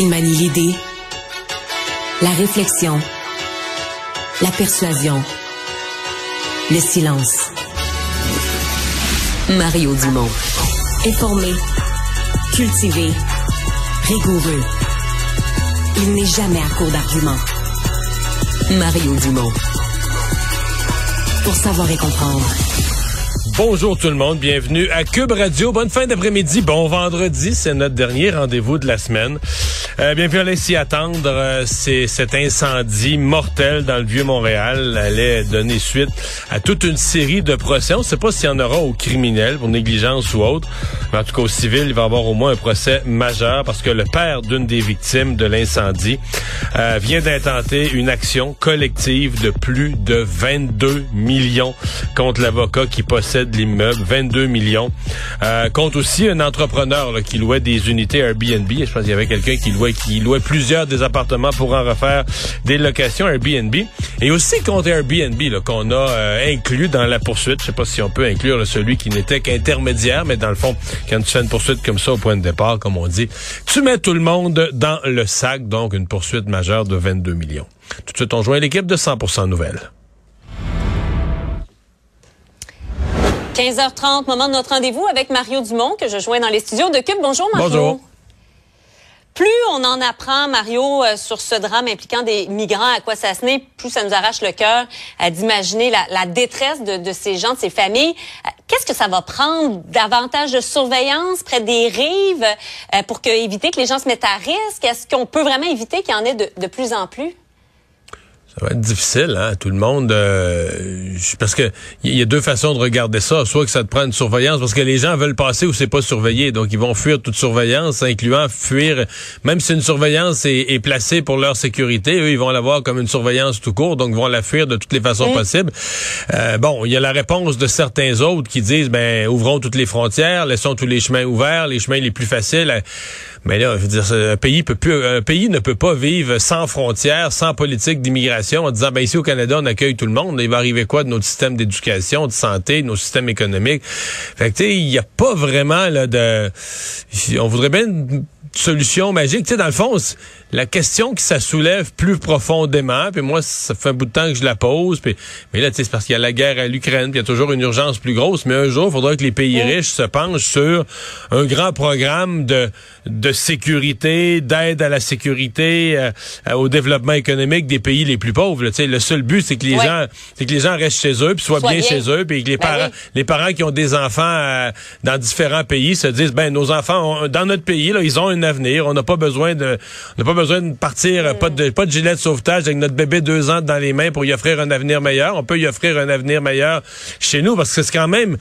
Il manie l'idée, la réflexion, la persuasion, le silence. Mario Dumont. Informé, cultivé, rigoureux. Il n'est jamais à court d'arguments. Mario Dumont. Pour savoir et comprendre. Bonjour tout le monde, bienvenue à Cube Radio. Bonne fin d'après-midi, bon vendredi, c'est notre dernier rendez-vous de la semaine. Euh, bien, puis on s'y attendre. Euh, c'est cet incendie mortel dans le vieux Montréal allait donner suite à toute une série de procès. On ne sait pas s'il y en aura aux criminels pour négligence ou autre, mais en tout cas au civil, il va y avoir au moins un procès majeur parce que le père d'une des victimes de l'incendie euh, vient d'intenter une action collective de plus de 22 millions contre l'avocat qui possède l'immeuble, 22 millions. Euh, contre aussi un entrepreneur là, qui louait des unités Airbnb. Je pense qu'il y avait quelqu'un qui louait qui louait plusieurs des appartements pour en refaire des locations Airbnb. Et aussi contre Airbnb qu'on a euh, inclus dans la poursuite. Je sais pas si on peut inclure celui qui n'était qu'intermédiaire, mais dans le fond, quand tu fais une poursuite comme ça au point de départ, comme on dit, tu mets tout le monde dans le sac. Donc une poursuite majeure de 22 millions. Tout de suite, on joint l'équipe de 100% Nouvelles. 15h30, moment de notre rendez-vous avec Mario Dumont, que je joins dans les studios de Cube. Bonjour, Mario. Bonjour. Plus on en apprend, Mario, euh, sur ce drame impliquant des migrants à quoi ça se naît, plus ça nous arrache le cœur d'imaginer la, détresse de, ces gens, de ces familles. Euh, qu'est-ce que ça va prendre davantage de surveillance près des rives euh, pour éviter que les gens se mettent à risque? Est-ce qu'on peut vraiment éviter qu'il y en ait de plus en plus? Ça va être difficile, hein? Tout le monde, euh, parce que il y a deux façons de regarder ça. Soit que ça te prend une surveillance, parce que les gens veulent passer où c'est pas surveillé, donc ils vont fuir toute surveillance, incluant fuir, même si une surveillance est, placée pour leur sécurité, eux ils vont l'avoir comme une surveillance tout court, donc ils vont la fuir de toutes les façons possibles. Euh, bon, il y a la réponse de certains autres qui disent, ben ouvrons toutes les frontières, laissons tous les chemins ouverts, les chemins les plus faciles. Mais là, je veux dire, un pays peut plus, un pays ne peut pas vivre sans frontières, sans politique d'immigration, en disant, ben ici au Canada, on accueille tout le monde. Il va arriver quoi de notre système d'éducation, de santé, de nos systèmes économiques? Fait que tu sais, il n'y a pas vraiment là de, on voudrait bien une solution magique. Tu sais, dans le fond, la question qui ça soulève plus profondément, puis moi, ça fait un bout de temps que je la pose, puis, mais là, tu sais, c'est parce qu'il y a la guerre à l'Ukraine, puis il y a toujours une urgence plus grosse, mais un jour, il faudra que les pays riches se penchent sur un grand programme de, de sécurité, d'aide à la sécurité, euh, au développement économique des pays les plus pauvres. Tu sais, le seul but, c'est que les gens, c'est que les gens restent chez eux, puis soient bien, chez eux, puis que les ben parents, les parents qui ont des enfants euh, dans différents pays se disent, ben nos enfants, dans notre pays, là, ils ont un avenir, on n'a pas besoin de, on pas besoin de partir, pas de pas de gilet de sauvetage avec notre bébé deux ans dans les mains pour y offrir un avenir meilleur. On peut y offrir un avenir meilleur chez nous parce que c'est quand même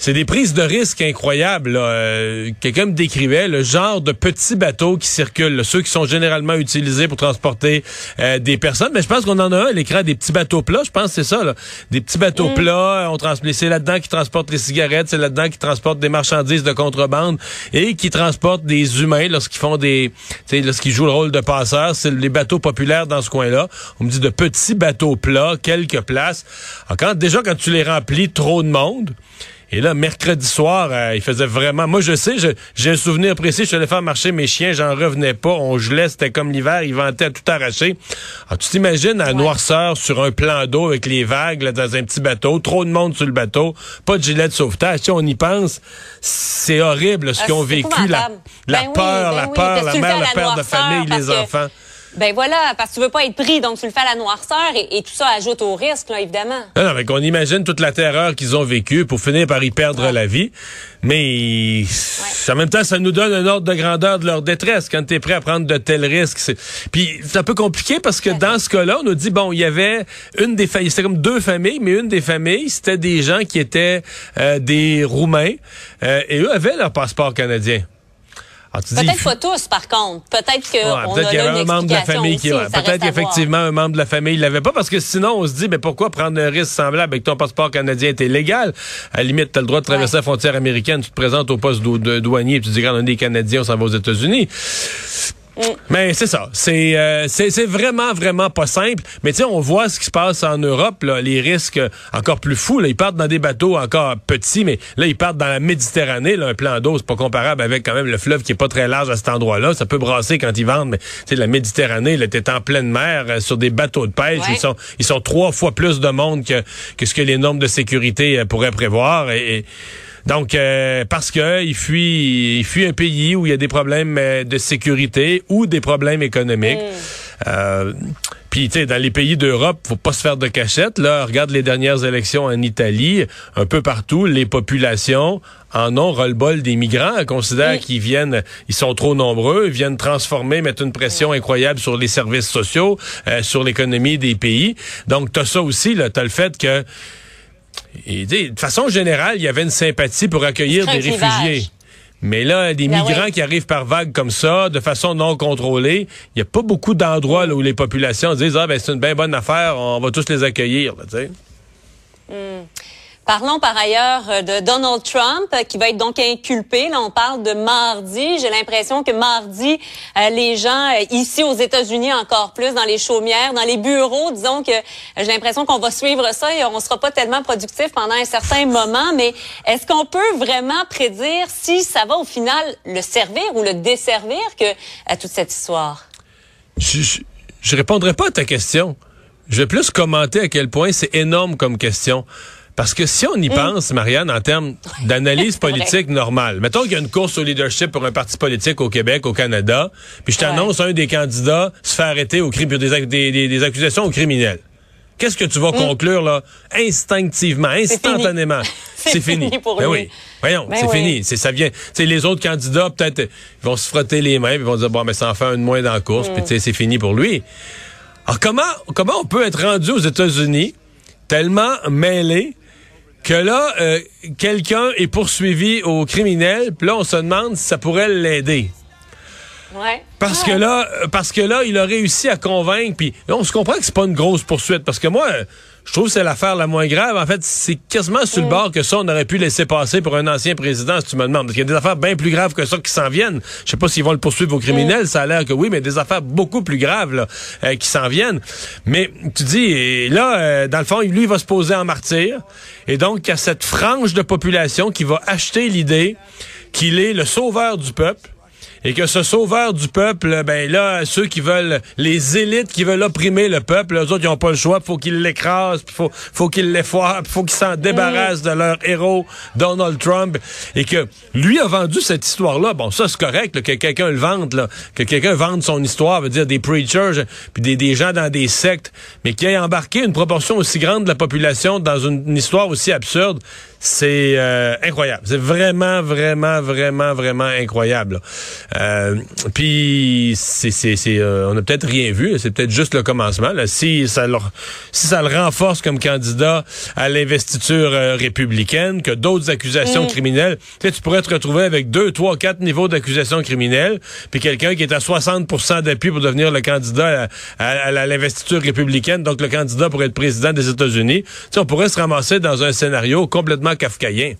c'est des prises de risques incroyables. Euh, quelqu'un me décrivait le genre de petits bateaux qui circulent, ceux qui sont généralement utilisés pour transporter euh, des personnes. Mais je pense qu'on en a un à l'écran, des petits bateaux plats. Je pense que c'est ça. Là. Des petits bateaux mm. plats. On c'est là-dedans qui transportent les cigarettes, c'est là-dedans qui transportent des marchandises de contrebande et qui transportent des humains lorsqu'ils font des, lorsqu'ils jouent le rôle de passeurs. C'est les bateaux populaires dans ce coin-là. On me dit de petits bateaux plats, quelques places. Alors, déjà quand tu les remplis, trop de monde. Et là, mercredi soir, euh, il faisait vraiment... Moi, je sais, j'ai un souvenir précis. Je suis allé faire marcher mes chiens, j'en revenais pas. On gelait, c'était comme l'hiver. Il ventait à tout arracher. Alors, tu t'imagines la noirceur sur un plan d'eau avec les vagues dans un petit bateau, trop de monde sur le bateau, pas de gilet de sauvetage. Si on y pense, c'est horrible ce ah, qu'ils ont vécu. La, la ben peur, ben la peur, la mère, le père de famille, les enfants. Ben voilà, parce que tu veux pas être pris, donc tu le fais à la noirceur et, tout ça ajoute au risque, là, évidemment. Non, non, mais qu'on imagine toute la terreur qu'ils ont vécue pour finir par y perdre la vie. Mais en même temps, ça nous donne un ordre de grandeur de leur détresse quand tu es prêt à prendre de tels risques. Puis c'est un peu compliqué parce que dans ce cas-là, on nous dit bon, il y avait une des familles, c'était comme deux familles, mais une des familles, c'était des gens qui étaient euh, des Roumains euh, et eux avaient leur passeport canadien. Ah, peut-être pas tous, par contre. Peut-être que peut-être qu'il y avait un membre de la famille qui peut-être qu'effectivement un membre de la famille l'avait pas parce que sinon on se dit mais pourquoi prendre un risque semblable avec ton passeport canadien? Est illégal à la limite tu as le droit de traverser la frontière américaine. Tu te présentes au poste de douanier et tu dis on est des Canadiens on s'en va aux États-Unis Mais c'est ça. C'est euh, c'est vraiment, vraiment pas simple. Mais tu sais, on voit ce qui se passe en Europe, là, les risques encore plus fous. Là. Ils partent dans des bateaux encore petits, mais là, ils partent dans la Méditerranée. Là, un plan d'eau, c'est pas comparable avec quand même le fleuve qui est pas très large à cet endroit-là. Ça peut brasser quand ils vendent, mais tu sais, la Méditerranée, là, t'es en pleine mer euh, sur des bateaux de pêche. Ils sont ils sont trois fois plus de monde que, que ce que les normes de sécurité euh, pourraient prévoir. et donc, euh, parce que il fuit, il fuit un pays où il y a des problèmes euh, de sécurité ou des problèmes économiques. Mm. Euh, puis, tu sais, dans les pays d'Europe, faut pas se faire de cachette. Là, regarde les dernières élections en Italie, un peu partout, les populations en ont ras-le-bol des migrants, considèrent qu'ils viennent, ils sont trop nombreux, ils viennent transformer, mettre une pression incroyable sur les services sociaux, sur l'économie des pays. Donc, t'as ça aussi, là, t'as le fait que et, de façon générale, il y avait une sympathie pour accueillir des réfugiés. Mais là, des ben migrants qui arrivent par vagues comme ça, de façon non contrôlée, il n'y a pas beaucoup d'endroits où les populations disent Ah ben c'est une bien bonne affaire, on va tous les accueillir. Là, mm. Parlons par ailleurs euh, de Donald Trump euh, qui va être donc inculpé. Là, on parle de mardi. J'ai l'impression que mardi, euh, les gens ici aux États-Unis encore plus, dans les chaumières, dans les bureaux, disons que j'ai l'impression qu'on va suivre ça et on sera pas tellement productif pendant un certain moment. Mais est-ce qu'on peut vraiment prédire si ça va au final le servir ou le desservir à toute cette histoire? Je, je, je répondrai pas à ta question. Je vais plus commenter à quel point c'est énorme comme question. Parce que si on y mm. pense, Marianne, en termes d'analyse politique normale, mettons qu'il y a une course au leadership pour un parti politique au Québec, au Canada, puis je t'annonce un des candidats se fait arrêter au crime pour des, des, accusations au criminel. Qu'est-ce que tu vas mm. conclure là? Instinctivement, instantanément C'est fini. pour ben oui. Voyons, ben c'est fini. C'est ça vient. sais, les autres candidats peut-être vont se frotter les mains, ils vont dire bon mais ça en fait un de moins dans la course, mm. puis c'est fini pour lui. Alors comment comment on peut être rendu aux États-Unis tellement mêlé que là, euh, quelqu'un est poursuivi au criminel, puis là, on se demande si ça pourrait l'aider. Ouais. Parce que là, euh, parce que là, il a réussi à convaincre. Puis on se comprend que c'est pas une grosse poursuite. Parce que moi, je trouve que c'est l'affaire la moins grave. En fait, c'est quasiment sur le mm. bord que ça, on aurait pu laisser passer pour un ancien président, si tu me demandes. Parce qu'il y a des affaires bien plus graves que ça qui s'en viennent. Je sais pas s'ils vont le poursuivre au criminel, mm. ça a l'air que oui, mais des affaires beaucoup plus graves là, euh, qui s'en viennent. Mais tu dis, et là, euh, dans le fond, lui, il va se poser en martyr. Et donc, il y a cette frange de population qui va acheter l'idée qu'il est le sauveur du peuple et que ce sauveur du peuple, ben là, ceux qui veulent, les élites qui veulent opprimer le peuple, eux autres, ils n'ont pas le choix, faut qu'ils l'écrasent, faut, faut qu'ils l'effoirent, faut qu'ils s'en débarrassent de leur héros, Donald Trump, et que lui a vendu cette histoire-là. Bon, ça, c'est correct, que quelqu'un le vende, là, que quelqu'un vende son histoire, veut dire des preachers, puis des, des gens dans des sectes, mais qui ait embarqué une proportion aussi grande de la population dans une histoire aussi absurde, c'est euh, incroyable. C'est vraiment, vraiment, vraiment, vraiment incroyable. Euh, Puis c'est, c'est, c'est euh, on a peut-être rien vu. C'est peut-être juste le commencement. Là. Si ça le, si ça le renforce comme candidat à l'investiture euh, républicaine, que d'autres accusations mm. criminelles, tu, tu pourrais te retrouver avec deux, trois, quatre niveaux d'accusations criminelles, puis quelqu'un qui est à 60% d'appui pour devenir le candidat à, à, l'investiture républicaine, donc le candidat pour être président des États-Unis. Tu on pourrait se ramasser dans un scénario complètement kafkaïen.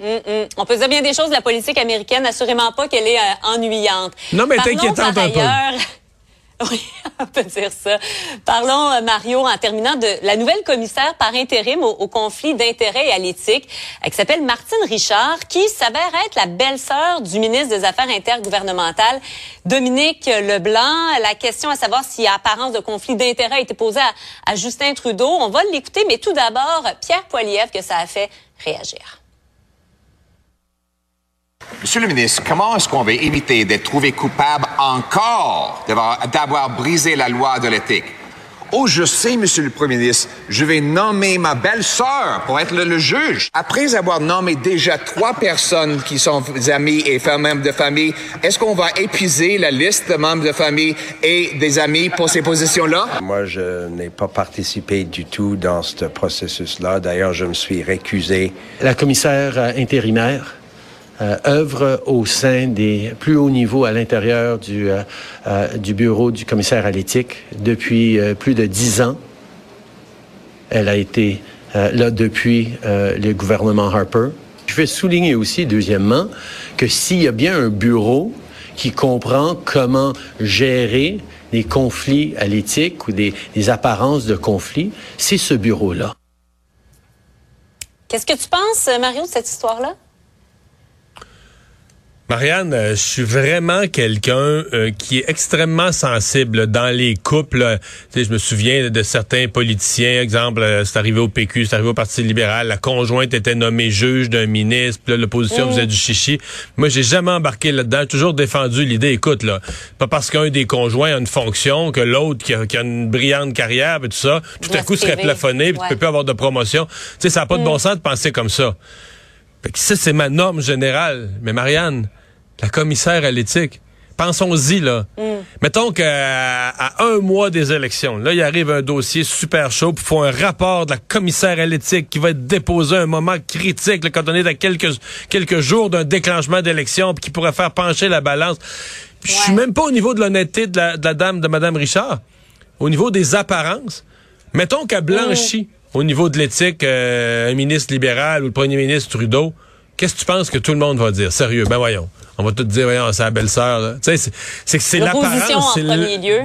On peut dire bien des choses de la politique américaine, assurément pas qu'elle est euh, ennuyante. Non, mais inquiétante un peu. Oui, on peut dire ça. Parlons, euh, Mario, en terminant de la nouvelle commissaire par intérim au, conflit d'intérêts et à l'éthique, euh, qui s'appelle Martine Richard, qui s'avère être la belle-sœur du ministre des Affaires intergouvernementales, Dominique Leblanc. La question à savoir s'il y a apparence de conflit d'intérêts a été posée à, à Justin Trudeau. On va l'écouter, mais tout d'abord, Pierre Poilievre, que ça a fait réagir. Monsieur le ministre, comment est-ce qu'on va éviter d'être trouvé coupable encore d'avoir brisé la loi de l'éthique? Oh, je sais, Monsieur le Premier ministre, je vais nommer ma belle-sœur pour être le, juge. Après avoir nommé déjà trois personnes qui sont amis et membres de famille, est-ce qu'on va épuiser la liste de membres de famille et des amis pour ces positions-là? Moi, je n'ai pas participé du tout dans ce processus-là. D'ailleurs, je me suis récusé. La commissaire euh, intérimaire euh, œuvre au sein des plus hauts niveaux à l'intérieur du, euh, euh, du bureau du commissaire à l'éthique depuis plus de dix ans. Elle a été là depuis le gouvernement Harper. Je vais souligner aussi, deuxièmement, que s'il y a bien un bureau qui comprend comment gérer des conflits à l'éthique ou des, des apparences de conflits, c'est ce bureau-là. Qu'est-ce que tu penses, Mario, de cette histoire-là? Marianne, euh, je suis vraiment quelqu'un euh, qui est extrêmement sensible dans les couples. je me souviens de certains politiciens, exemple, euh, c'est arrivé au PQ, c'est arrivé au Parti libéral, la conjointe était nommée juge d'un ministre, puis l'opposition faisait du chichi. Moi, j'ai jamais embarqué là-dedans, j'ai toujours défendu l'idée, écoute, là, pas parce qu'un des conjoints a une fonction que l'autre qui, a, une brillante carrière et tout ça, tout à coup serait plafonné, puis tu peux plus avoir de promotion. Tu sais, ça n'a pas de bon mm. sens de penser comme ça. ça, c'est ma norme générale. Mais Marianne, la commissaire à l'éthique. Pensons-y, là. Mm. Mettons qu'à à un mois des élections, là, il arrive un dossier super chaud, puis il faut un rapport de la commissaire à l'éthique qui va être déposé à un moment critique, là, quand on est à quelques, quelques jours d'un déclenchement d'élection, puis qui pourrait faire pencher la balance. Je suis même pas au niveau de l'honnêteté de la, dame, de Mme Richard. Au niveau des apparences. Mettons qu'à Blanchi, mm. au niveau de l'éthique, euh, un ministre libéral ou le premier ministre Trudeau, qu'est-ce que tu penses que tout le monde va dire? Sérieux, ben voyons on va tout dire, voyons, c'est la belle-sœur. Tu sais, c'est que c'est l'apparence.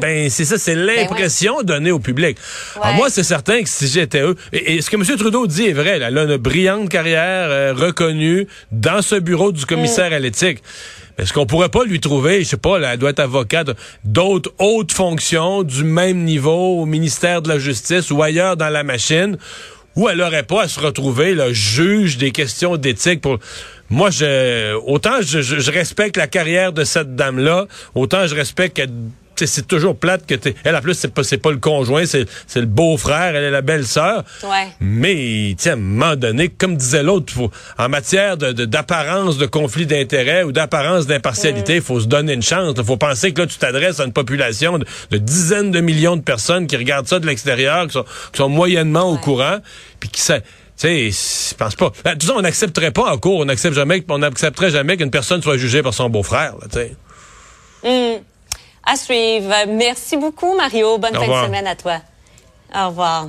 Ben, c'est ça, c'est ben l'impression donnée au public. Alors moi, c'est certain que si j'étais eux, et, ce que M. Trudeau dit est vrai, là, elle a une brillante carrière euh, reconnue dans ce bureau du commissaire à l'éthique. Est-ce qu'on pourrait pas lui trouver, je sais pas, elle doit être avocate, d'autres hautes fonctions du même niveau au ministère de la Justice ou ailleurs dans la machine, où elle aurait pas à se retrouver le juge des questions d'éthique pour moi, je, autant je, respecte la carrière de cette dame-là, autant je respecte que c'est toujours plate que t'es. Elle, en plus, c'est pas, c'est pas le conjoint, c'est, le beau-frère, elle est la belle-sœur. Ouais. Mais, tiens, à un moment donné, comme disait l'autre, en matière de, d'apparence de, conflit d'intérêt ou d'apparence d'impartialité, il mm. faut se donner une chance. Il faut penser que là, tu t'adresses à une population de, dizaines de millions de personnes qui regardent ça de l'extérieur, qui sont, qui sont moyennement au courant, puis qui savent tu sais, je pense pas. Ben, tout ça, on n'accepterait pas en cours, on n'accepte jamais, on n'accepterait jamais qu'une personne soit jugée par son beau-frère, tu sais. Hmm. À suivre. Merci beaucoup, Mario. Bonne fin de semaine à toi. Au revoir.